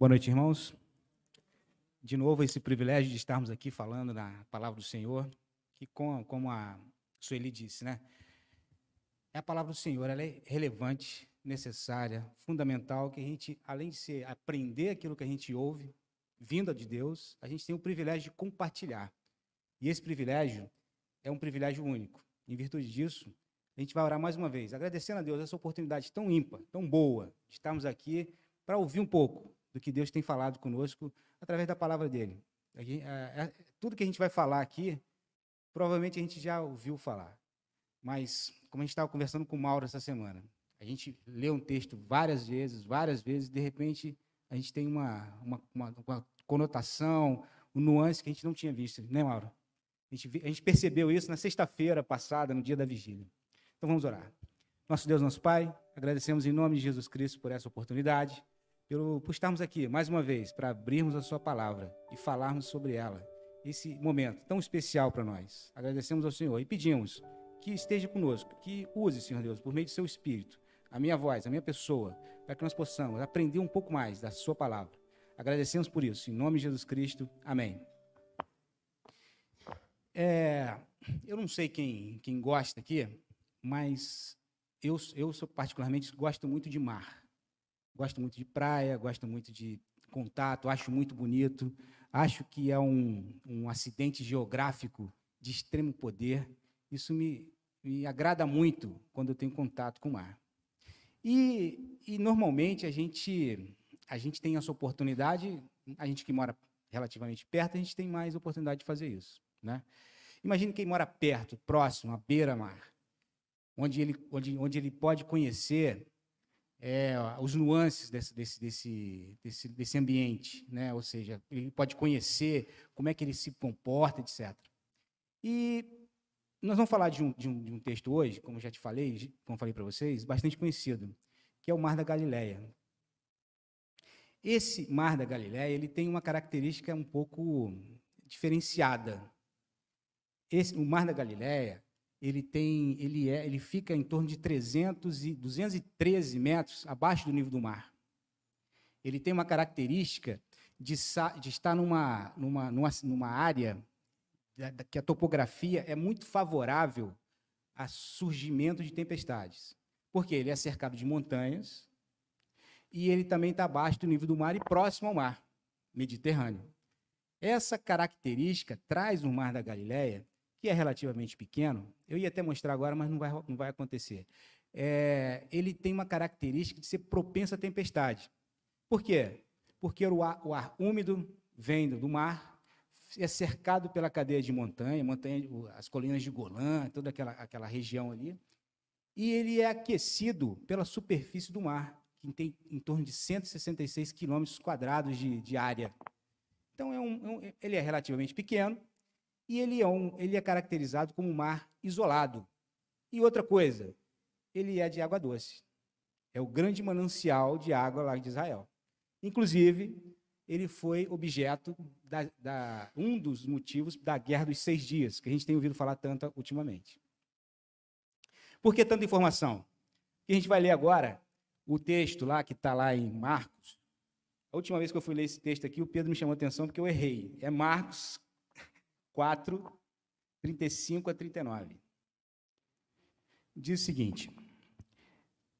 Boa noite, irmãos. De novo, esse privilégio de estarmos aqui falando na palavra do Senhor, que, como a Sueli disse, né? É a palavra do Senhor, ela é relevante, necessária, fundamental, que a gente, além de ser, aprender aquilo que a gente ouve, vinda de Deus, a gente tem o privilégio de compartilhar. E esse privilégio é um privilégio único. Em virtude disso, a gente vai orar mais uma vez, agradecendo a Deus essa oportunidade tão ímpar, tão boa, de estarmos aqui para ouvir um pouco do que Deus tem falado conosco através da palavra dele. Tudo que a gente vai falar aqui, provavelmente a gente já ouviu falar. Mas, como a gente estava conversando com o Mauro essa semana, a gente lê um texto várias vezes, várias vezes, de repente a gente tem uma, uma, uma, uma conotação, um nuance que a gente não tinha visto, né, Mauro? A gente, a gente percebeu isso na sexta-feira passada, no dia da vigília. Então vamos orar. Nosso Deus, nosso Pai, agradecemos em nome de Jesus Cristo por essa oportunidade, pelo, por estarmos aqui mais uma vez para abrirmos a Sua palavra e falarmos sobre ela. Esse momento tão especial para nós. Agradecemos ao Senhor e pedimos que esteja conosco, que use, Senhor Deus, por meio do Seu Espírito, a minha voz, a minha pessoa, para que nós possamos aprender um pouco mais da Sua palavra. Agradecemos por isso. Em nome de Jesus Cristo. Amém. É, eu não sei quem, quem gosta aqui, mas eu, eu particularmente gosto muito de mar. Gosto muito de praia, gosto muito de contato, acho muito bonito. Acho que é um, um acidente geográfico de extremo poder. Isso me, me agrada muito quando eu tenho contato com o mar. E, e normalmente a gente, a gente tem essa oportunidade, a gente que mora relativamente perto, a gente tem mais oportunidade de fazer isso. Né? Imagine quem mora perto, próximo, à beira-mar onde ele, onde, onde ele pode conhecer é, os nuances desse, desse, desse, desse, desse ambiente, né? ou seja, ele pode conhecer como é que ele se comporta, etc. E nós vamos falar de um, de um, de um texto hoje, como já te falei, como falei para vocês, bastante conhecido, que é o Mar da Galileia. Esse Mar da Galileia ele tem uma característica um pouco diferenciada. Esse, o Mar da Galileia ele tem, ele é, ele fica em torno de 300 e 213 metros abaixo do nível do mar. Ele tem uma característica de, de estar numa, numa, numa, numa área que a topografia é muito favorável a surgimento de tempestades. Porque ele é cercado de montanhas e ele também está abaixo do nível do mar e próximo ao mar Mediterrâneo. Essa característica traz o Mar da Galileia que é relativamente pequeno, eu ia até mostrar agora, mas não vai, não vai acontecer. É, ele tem uma característica de ser propenso à tempestade. Por quê? Porque o ar, o ar úmido vem do mar, é cercado pela cadeia de montanha, montanha, as colinas de Golã, toda aquela, aquela região ali, e ele é aquecido pela superfície do mar, que tem em torno de 166 quilômetros quadrados de, área. Então, é um, é um, ele é relativamente pequeno, e ele é, um, ele é caracterizado como um mar isolado. E outra coisa, ele é de água doce. É o grande manancial de água lá de Israel. Inclusive, ele foi objeto da, da, um dos motivos da Guerra dos Seis Dias, que a gente tem ouvido falar tanto ultimamente. Por que tanta informação? A gente vai ler agora o texto lá que está lá em Marcos. A última vez que eu fui ler esse texto aqui, o Pedro me chamou a atenção porque eu errei. É Marcos 4, 35 a 39. Diz o seguinte: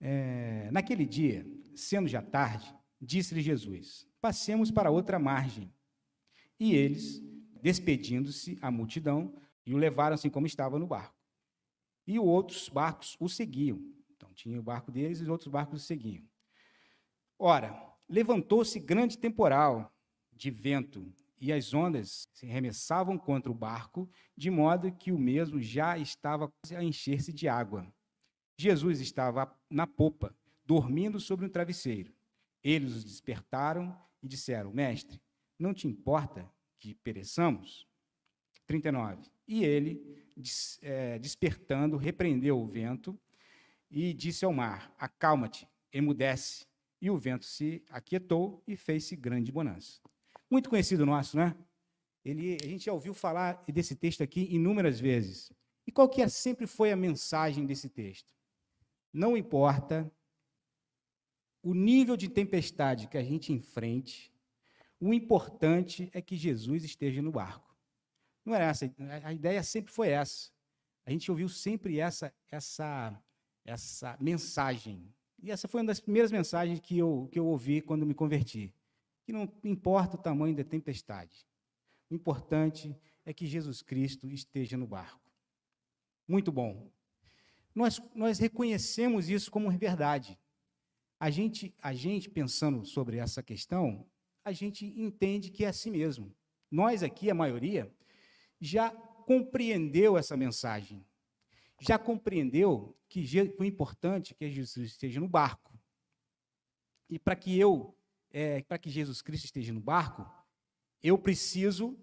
é, Naquele dia, sendo já tarde, disse-lhe Jesus: Passemos para outra margem. E eles, despedindo-se a multidão, e o levaram assim como estava no barco. E outros barcos o seguiam. Então, tinha o barco deles e os outros barcos o seguiam. Ora, levantou-se grande temporal de vento e as ondas se remessavam contra o barco, de modo que o mesmo já estava a encher-se de água. Jesus estava na popa, dormindo sobre um travesseiro. Eles os despertaram e disseram: Mestre, não te importa que pereçamos? 39. E ele, é, despertando, repreendeu o vento e disse ao mar: Acalma-te, emudece. E o vento se aquietou e fez-se grande bonança. Muito conhecido nosso, né? Ele, a gente já ouviu falar desse texto aqui inúmeras vezes. E qual que é, sempre foi a mensagem desse texto? Não importa o nível de tempestade que a gente enfrente, o importante é que Jesus esteja no barco. Não era essa, a ideia sempre foi essa. A gente ouviu sempre essa essa essa mensagem. E essa foi uma das primeiras mensagens que eu que eu ouvi quando me converti. Que não importa o tamanho da tempestade. O importante é que Jesus Cristo esteja no barco. Muito bom. Nós, nós reconhecemos isso como verdade. A gente, a gente, pensando sobre essa questão, a gente entende que é assim mesmo. Nós aqui, a maioria, já compreendeu essa mensagem. Já compreendeu que o importante é que Jesus esteja no barco. E para que eu, é, para que Jesus Cristo esteja no barco, eu preciso,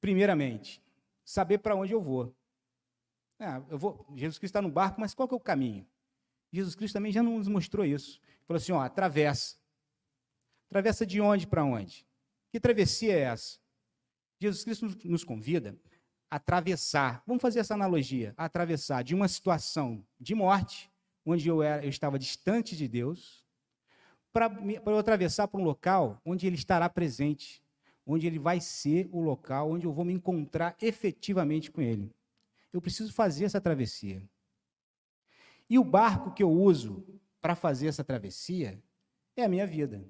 primeiramente, saber para onde eu vou. É, eu vou. Jesus Cristo está no barco, mas qual que é o caminho? Jesus Cristo também já nos mostrou isso. Falou assim: ó, atravessa. Atravessa de onde para onde? Que travessia é essa? Jesus Cristo nos convida a atravessar. Vamos fazer essa analogia: a atravessar de uma situação de morte, onde eu, era, eu estava distante de Deus, para eu atravessar para um local onde Ele estará presente, onde Ele vai ser o local onde eu vou me encontrar efetivamente com Ele. Eu preciso fazer essa travessia. E o barco que eu uso para fazer essa travessia é a minha vida.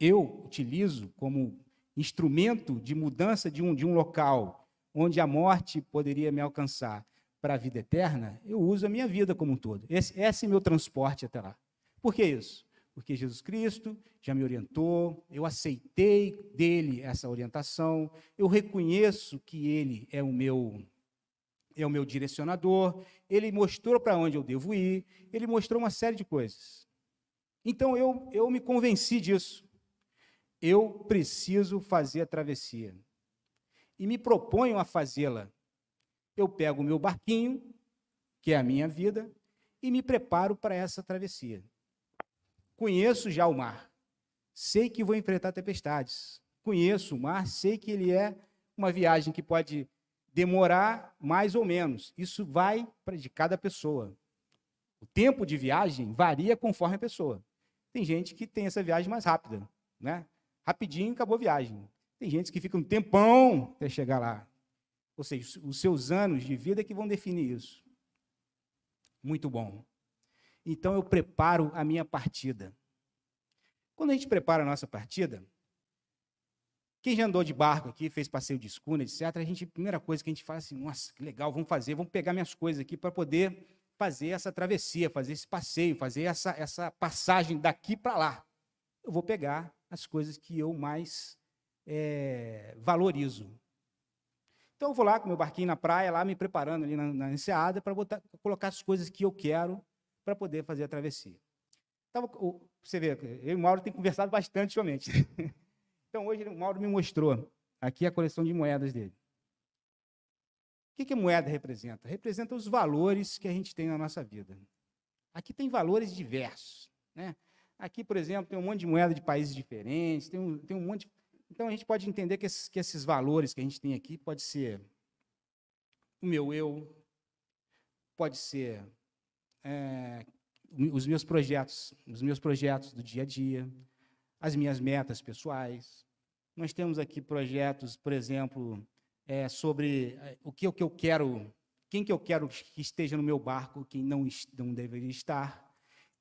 Eu utilizo como instrumento de mudança de um, de um local onde a morte poderia me alcançar para a vida eterna, eu uso a minha vida como um todo. Esse, esse é meu transporte até lá. Por que isso? Porque Jesus Cristo já me orientou, eu aceitei dele essa orientação, eu reconheço que ele é o meu é o meu direcionador, ele mostrou para onde eu devo ir, ele mostrou uma série de coisas. Então eu, eu me convenci disso. Eu preciso fazer a travessia. E me proponho a fazê-la. Eu pego o meu barquinho, que é a minha vida, e me preparo para essa travessia. Conheço já o mar. Sei que vou enfrentar tempestades. Conheço o mar, sei que ele é uma viagem que pode demorar mais ou menos. Isso vai de cada pessoa. O tempo de viagem varia conforme a pessoa. Tem gente que tem essa viagem mais rápida, né? Rapidinho acabou a viagem. Tem gente que fica um tempão até chegar lá. Ou seja, os seus anos de vida que vão definir isso. Muito bom. Então eu preparo a minha partida. Quando a gente prepara a nossa partida, quem já andou de barco aqui, fez passeio de escuna, etc., a gente, a primeira coisa que a gente faz assim, nossa, que legal, vamos fazer, vamos pegar minhas coisas aqui para poder fazer essa travessia, fazer esse passeio, fazer essa, essa passagem daqui para lá. Eu vou pegar as coisas que eu mais é, valorizo. Então eu vou lá com meu barquinho na praia, lá me preparando ali na, na enseada para colocar as coisas que eu quero para poder fazer a travessia. Tava, você vê, eu e o Mauro temos conversado bastante ultimamente. Então, hoje o Mauro me mostrou aqui a coleção de moedas dele. O que, que a moeda representa? Representa os valores que a gente tem na nossa vida. Aqui tem valores diversos. Né? Aqui, por exemplo, tem um monte de moeda de países diferentes, tem um, tem um monte. Então, a gente pode entender que esses, que esses valores que a gente tem aqui pode ser o meu eu, pode ser é, os meus projetos, os meus projetos do dia a dia, as minhas metas pessoais. Nós temos aqui projetos, por exemplo, é, sobre é, o que, o que eu quero, quem que eu quero que esteja no meu barco, quem não, não deveria estar.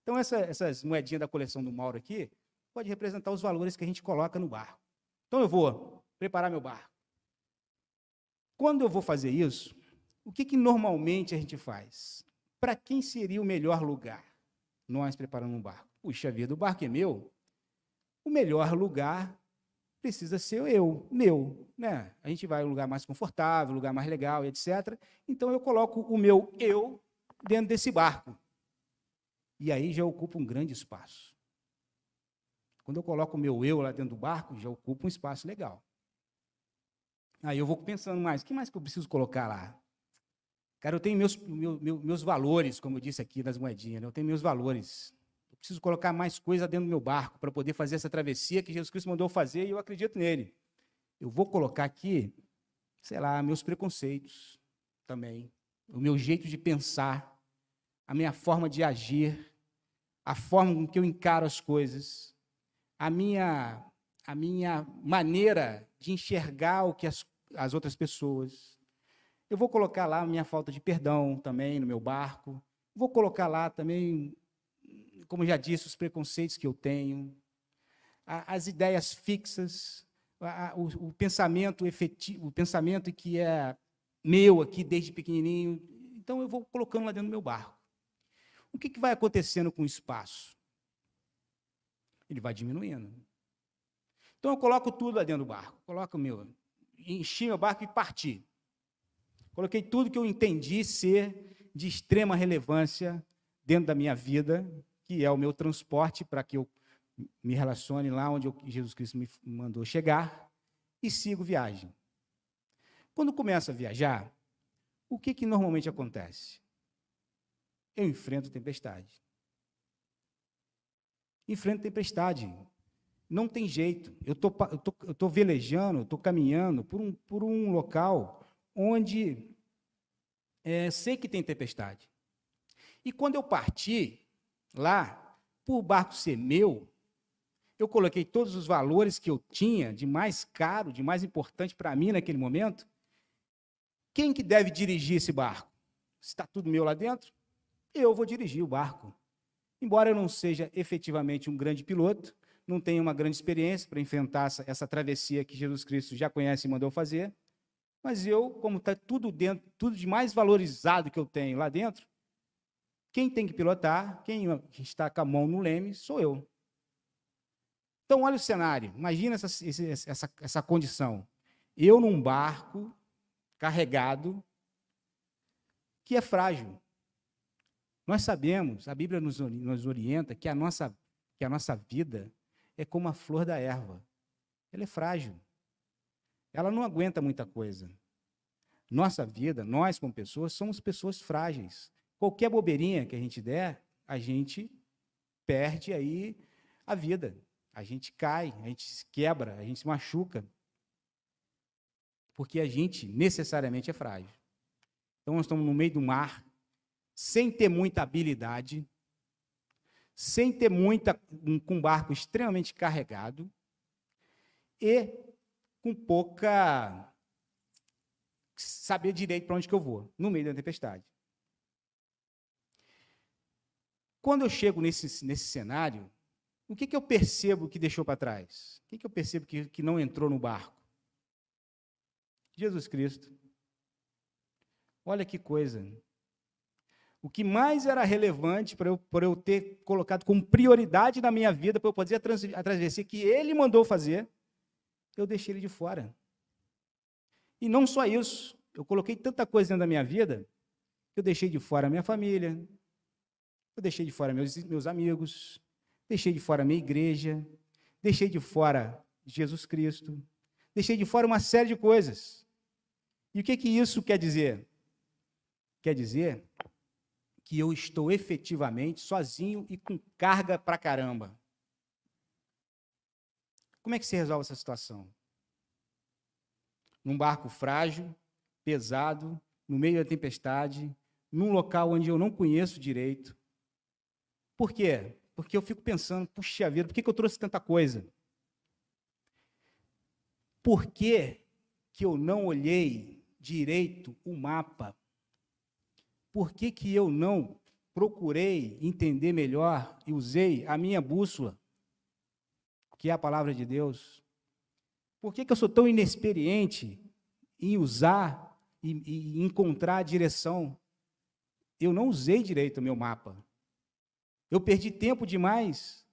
Então, essa, essas moedinhas da coleção do Mauro aqui pode representar os valores que a gente coloca no barco. Então, eu vou preparar meu barco. Quando eu vou fazer isso, o que, que normalmente a gente faz? Para quem seria o melhor lugar? Nós preparando um barco. Puxa vida, o barco é meu, o melhor lugar precisa ser eu, meu, né? A gente vai um lugar mais confortável, lugar mais legal, etc. Então eu coloco o meu eu dentro desse barco. E aí já ocupa um grande espaço. Quando eu coloco o meu eu lá dentro do barco, já ocupa um espaço legal. Aí eu vou pensando mais, o que mais que eu preciso colocar lá? Cara, eu tenho meus, meu, meu, meus valores, como eu disse aqui nas moedinhas, né? eu tenho meus valores preciso colocar mais coisa dentro do meu barco para poder fazer essa travessia que Jesus Cristo mandou fazer e eu acredito nele. Eu vou colocar aqui, sei lá, meus preconceitos também, o meu jeito de pensar, a minha forma de agir, a forma com que eu encaro as coisas, a minha, a minha maneira de enxergar o que as, as outras pessoas. Eu vou colocar lá a minha falta de perdão também no meu barco. Vou colocar lá também, como já disse, os preconceitos que eu tenho, as ideias fixas, o, pensamento efetivo, o pensamento que é meu aqui desde pequenininho. Então eu vou colocando lá dentro do meu barco. O que, que vai acontecendo com o espaço? Ele vai diminuindo. Então eu coloco tudo lá dentro do barco. Coloco o meu, enchi meu barco e parti. Coloquei tudo que eu entendi ser de extrema relevância dentro da minha vida, que é o meu transporte para que eu me relacione lá onde eu, Jesus Cristo me mandou chegar e sigo viagem. Quando começo a viajar, o que, que normalmente acontece? Eu enfrento tempestade. Enfrento tempestade. Não tem jeito. Eu tô, estou tô, tô velejando, estou caminhando por um, por um local onde é, sei que tem tempestade. E quando eu parti lá, por barco ser meu, eu coloquei todos os valores que eu tinha de mais caro, de mais importante para mim naquele momento. Quem que deve dirigir esse barco? Está tudo meu lá dentro? Eu vou dirigir o barco. Embora eu não seja efetivamente um grande piloto, não tenha uma grande experiência para enfrentar essa, essa travessia que Jesus Cristo já conhece e mandou fazer, mas eu, como está tudo dentro, tudo de mais valorizado que eu tenho lá dentro, quem tem que pilotar, quem está com a mão no leme, sou eu. Então, olha o cenário. Imagina essa, essa, essa condição. Eu num barco carregado que é frágil. Nós sabemos, a Bíblia nos, nos orienta que a, nossa, que a nossa vida é como a flor da erva. Ela é frágil. Ela não aguenta muita coisa. Nossa vida, nós como pessoas, somos pessoas frágeis. Qualquer bobeirinha que a gente der, a gente perde aí a vida. A gente cai, a gente se quebra, a gente se machuca. Porque a gente necessariamente é frágil. Então nós estamos no meio do mar, sem ter muita habilidade, sem ter muita um, com um barco extremamente carregado e com pouca saber direito para onde que eu vou, no meio da tempestade. Quando eu chego nesse, nesse cenário, o que, que eu percebo que deixou para trás? O que, que eu percebo que, que não entrou no barco? Jesus Cristo. Olha que coisa. O que mais era relevante para eu, eu ter colocado como prioridade na minha vida, para eu poder a travessia que ele mandou fazer, eu deixei ele de fora. E não só isso, eu coloquei tanta coisa dentro da minha vida, eu deixei de fora a minha família, eu deixei de fora meus, meus amigos, deixei de fora a minha igreja, deixei de fora Jesus Cristo, deixei de fora uma série de coisas. E o que, que isso quer dizer? Quer dizer que eu estou efetivamente sozinho e com carga pra caramba. Como é que se resolve essa situação? num barco frágil, pesado, no meio da tempestade, num local onde eu não conheço direito. Por quê? Porque eu fico pensando, puxa vida, por que, que eu trouxe tanta coisa? Por que, que eu não olhei direito o mapa? Por que, que eu não procurei entender melhor e usei a minha bússola, que é a palavra de Deus? Por que, que eu sou tão inexperiente em usar e, e encontrar a direção? Eu não usei direito o meu mapa. Eu perdi tempo demais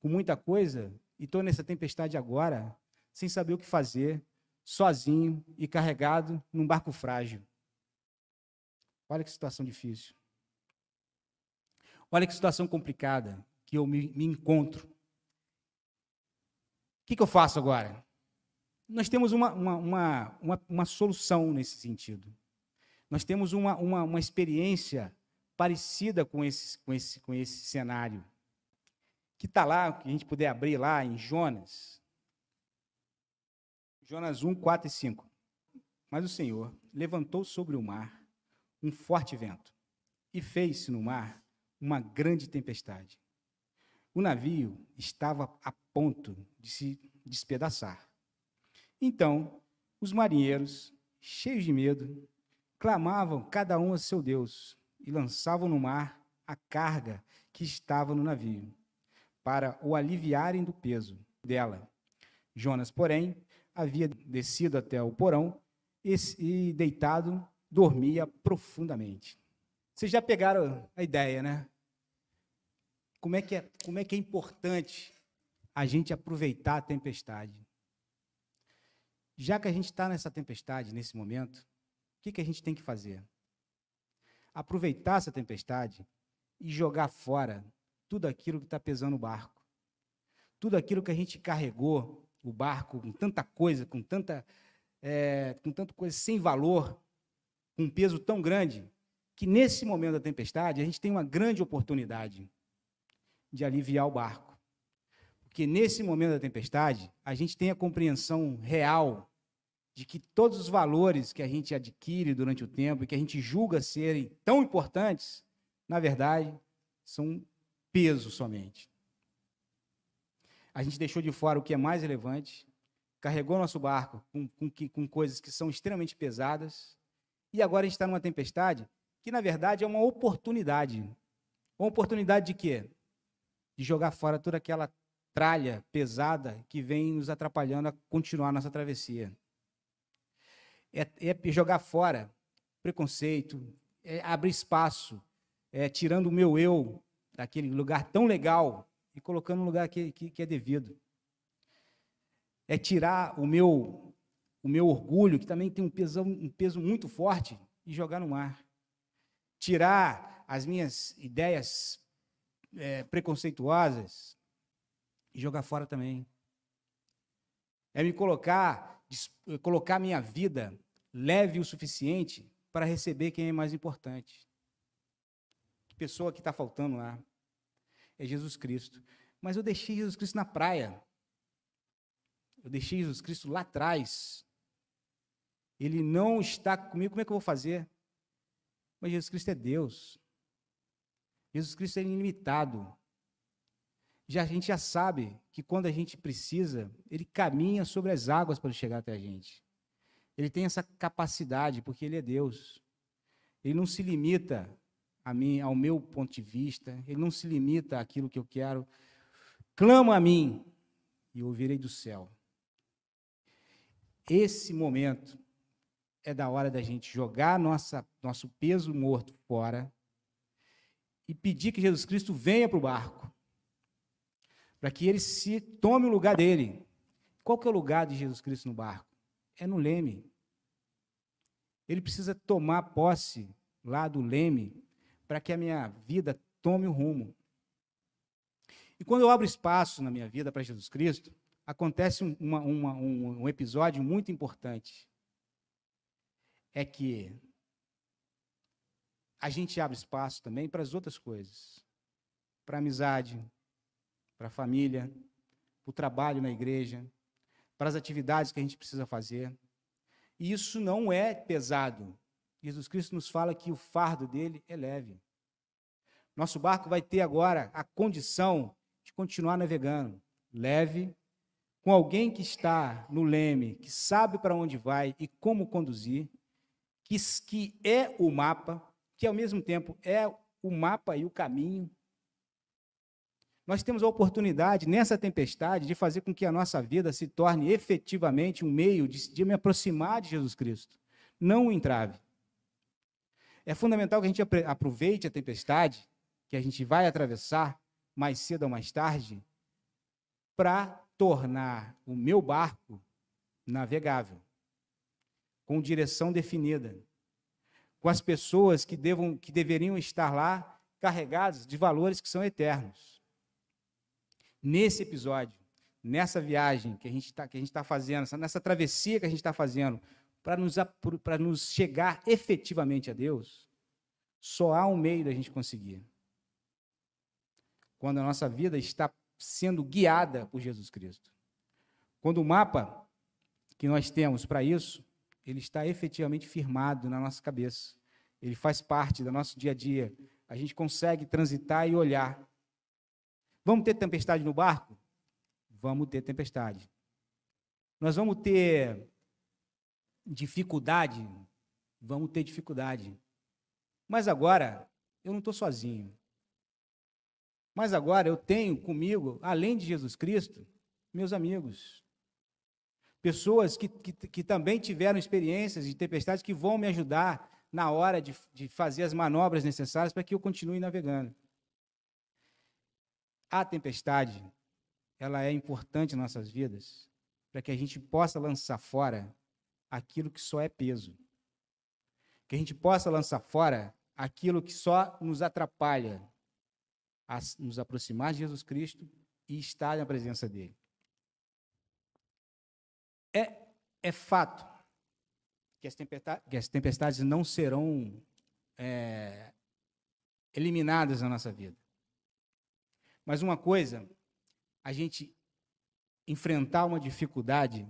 com muita coisa e estou nessa tempestade agora, sem saber o que fazer, sozinho e carregado num barco frágil. Olha que situação difícil. Olha que situação complicada que eu me, me encontro. O que, que eu faço agora? nós temos uma, uma, uma, uma, uma solução nesse sentido. Nós temos uma, uma, uma experiência parecida com esse, com esse, com esse cenário, que está lá, que a gente puder abrir lá em Jonas. Jonas 1, 4 e 5. Mas o Senhor levantou sobre o mar um forte vento e fez-se no mar uma grande tempestade, o navio estava a ponto de se despedaçar. Então, os marinheiros, cheios de medo, clamavam cada um a seu Deus e lançavam no mar a carga que estava no navio, para o aliviarem do peso dela. Jonas, porém, havia descido até o porão e, deitado, dormia profundamente. Vocês já pegaram a ideia, né? Como é que é, como é, que é importante a gente aproveitar a tempestade? Já que a gente está nessa tempestade, nesse momento, o que, que a gente tem que fazer? Aproveitar essa tempestade e jogar fora tudo aquilo que está pesando o barco. Tudo aquilo que a gente carregou o barco com tanta coisa, com tanta, é, com tanta coisa sem valor, com um peso tão grande, que nesse momento da tempestade a gente tem uma grande oportunidade de aliviar o barco. Porque nesse momento da tempestade a gente tem a compreensão real de que todos os valores que a gente adquire durante o tempo e que a gente julga serem tão importantes, na verdade, são peso somente. A gente deixou de fora o que é mais relevante, carregou nosso barco com, com, com coisas que são extremamente pesadas, e agora a gente está numa tempestade que, na verdade, é uma oportunidade. Uma oportunidade de quê? De jogar fora toda aquela tralha pesada que vem nos atrapalhando a continuar nossa travessia. É, é jogar fora preconceito, é abrir espaço, é tirando o meu eu daquele lugar tão legal e colocando no lugar que, que, que é devido. É tirar o meu, o meu orgulho, que também tem um, peso um peso muito forte, e jogar no mar. Tirar as minhas ideias é, preconceituosas e jogar fora também. É me colocar, colocar minha vida leve o suficiente para receber quem é mais importante. Que pessoa que está faltando lá? é Jesus Cristo. Mas eu deixei Jesus Cristo na praia. Eu deixei Jesus Cristo lá atrás. Ele não está comigo, como é que eu vou fazer? Mas Jesus Cristo é Deus. Jesus Cristo é ilimitado. Já, a gente já sabe que quando a gente precisa, ele caminha sobre as águas para chegar até a gente. Ele tem essa capacidade, porque ele é Deus. Ele não se limita a mim, ao meu ponto de vista, ele não se limita àquilo que eu quero. Clama a mim e ouvirei do céu. Esse momento é da hora da gente jogar nossa, nosso peso morto fora e pedir que Jesus Cristo venha para o barco, para que ele se tome o lugar dele. Qual que é o lugar de Jesus Cristo no barco? É no leme. Ele precisa tomar posse lá do leme para que a minha vida tome o rumo. E quando eu abro espaço na minha vida para Jesus Cristo, acontece uma, uma, um, um episódio muito importante. É que a gente abre espaço também para as outras coisas. Para a amizade, para a família, para o trabalho na igreja, para as atividades que a gente precisa fazer. E isso não é pesado. Jesus Cristo nos fala que o fardo dele é leve. Nosso barco vai ter agora a condição de continuar navegando leve, com alguém que está no leme, que sabe para onde vai e como conduzir, que, que é o mapa, que ao mesmo tempo é o mapa e o caminho. Nós temos a oportunidade, nessa tempestade, de fazer com que a nossa vida se torne efetivamente um meio de, de me aproximar de Jesus Cristo, não um entrave. É fundamental que a gente aproveite a tempestade, que a gente vai atravessar mais cedo ou mais tarde, para tornar o meu barco navegável, com direção definida, com as pessoas que, devam, que deveriam estar lá carregadas de valores que são eternos. Nesse episódio, nessa viagem que a gente está tá fazendo, nessa travessia que a gente está fazendo, para nos, nos chegar efetivamente a Deus, só há um meio da gente conseguir. Quando a nossa vida está sendo guiada por Jesus Cristo. Quando o mapa que nós temos para isso, ele está efetivamente firmado na nossa cabeça. Ele faz parte do nosso dia a dia. A gente consegue transitar e olhar. Vamos ter tempestade no barco? Vamos ter tempestade. Nós vamos ter dificuldade? Vamos ter dificuldade. Mas agora, eu não estou sozinho. Mas agora eu tenho comigo, além de Jesus Cristo, meus amigos. Pessoas que, que, que também tiveram experiências de tempestades que vão me ajudar na hora de, de fazer as manobras necessárias para que eu continue navegando. A tempestade, ela é importante em nossas vidas para que a gente possa lançar fora aquilo que só é peso. Que a gente possa lançar fora aquilo que só nos atrapalha a nos aproximar de Jesus Cristo e estar na presença dele. É, é fato que as, tempestades, que as tempestades não serão é, eliminadas na nossa vida. Mas uma coisa, a gente enfrentar uma dificuldade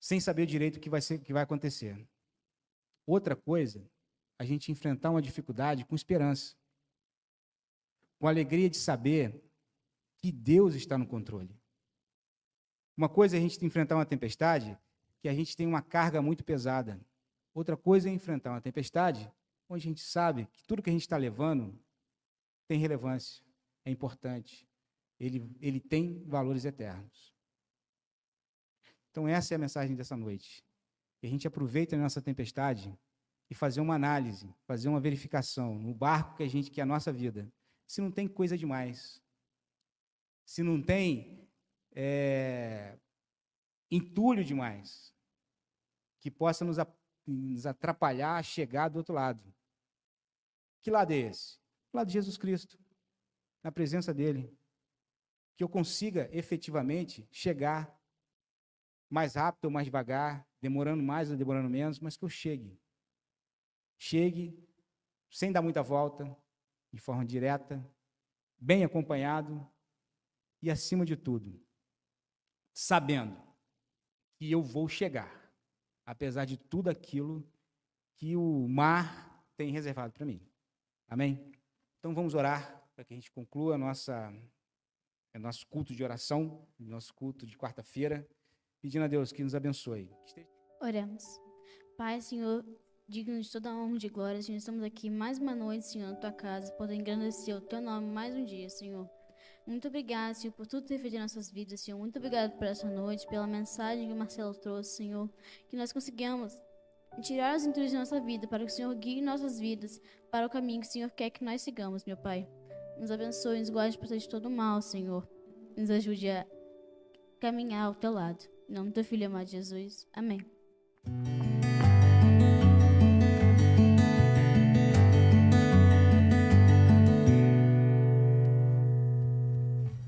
sem saber direito o que vai, ser, que vai acontecer. Outra coisa, a gente enfrentar uma dificuldade com esperança. Com alegria de saber que Deus está no controle. Uma coisa é a gente enfrentar uma tempestade que a gente tem uma carga muito pesada. Outra coisa é enfrentar uma tempestade onde a gente sabe que tudo que a gente está levando tem relevância, é importante. Ele, ele tem valores eternos. Então, essa é a mensagem dessa noite. Que a gente aproveite a nossa tempestade e fazer uma análise, fazer uma verificação no barco que a gente que é a nossa vida. Se não tem coisa demais, se não tem é, entulho demais, que possa nos, nos atrapalhar a chegar do outro lado. Que lado é esse? O lado de Jesus Cristo, na presença dele. Que eu consiga efetivamente chegar mais rápido ou mais devagar, demorando mais ou demorando menos, mas que eu chegue. Chegue sem dar muita volta, de forma direta, bem acompanhado e, acima de tudo, sabendo que eu vou chegar, apesar de tudo aquilo que o mar tem reservado para mim. Amém? Então vamos orar para que a gente conclua nossa, nosso culto de oração, nosso culto de quarta-feira, pedindo a Deus que nos abençoe. Oremos. Pai, Senhor, digno de toda a honra e glória, Senhor, estamos aqui mais uma noite, Senhor, na tua casa, podendo engrandecer o teu nome mais um dia, Senhor. Muito obrigada, Senhor, por tudo ter feito em nossas vidas, Senhor. Muito obrigado por essa noite, pela mensagem que o Marcelo trouxe, Senhor. Que nós conseguimos tirar os intrusos de nossa vida, para que o Senhor guie nossas vidas para o caminho que o Senhor quer que nós sigamos, meu Pai. Nos abençoe, nos guarde por de todo mal, Senhor. Nos ajude a caminhar ao teu lado. Em nome do teu filho amado Jesus. Amém.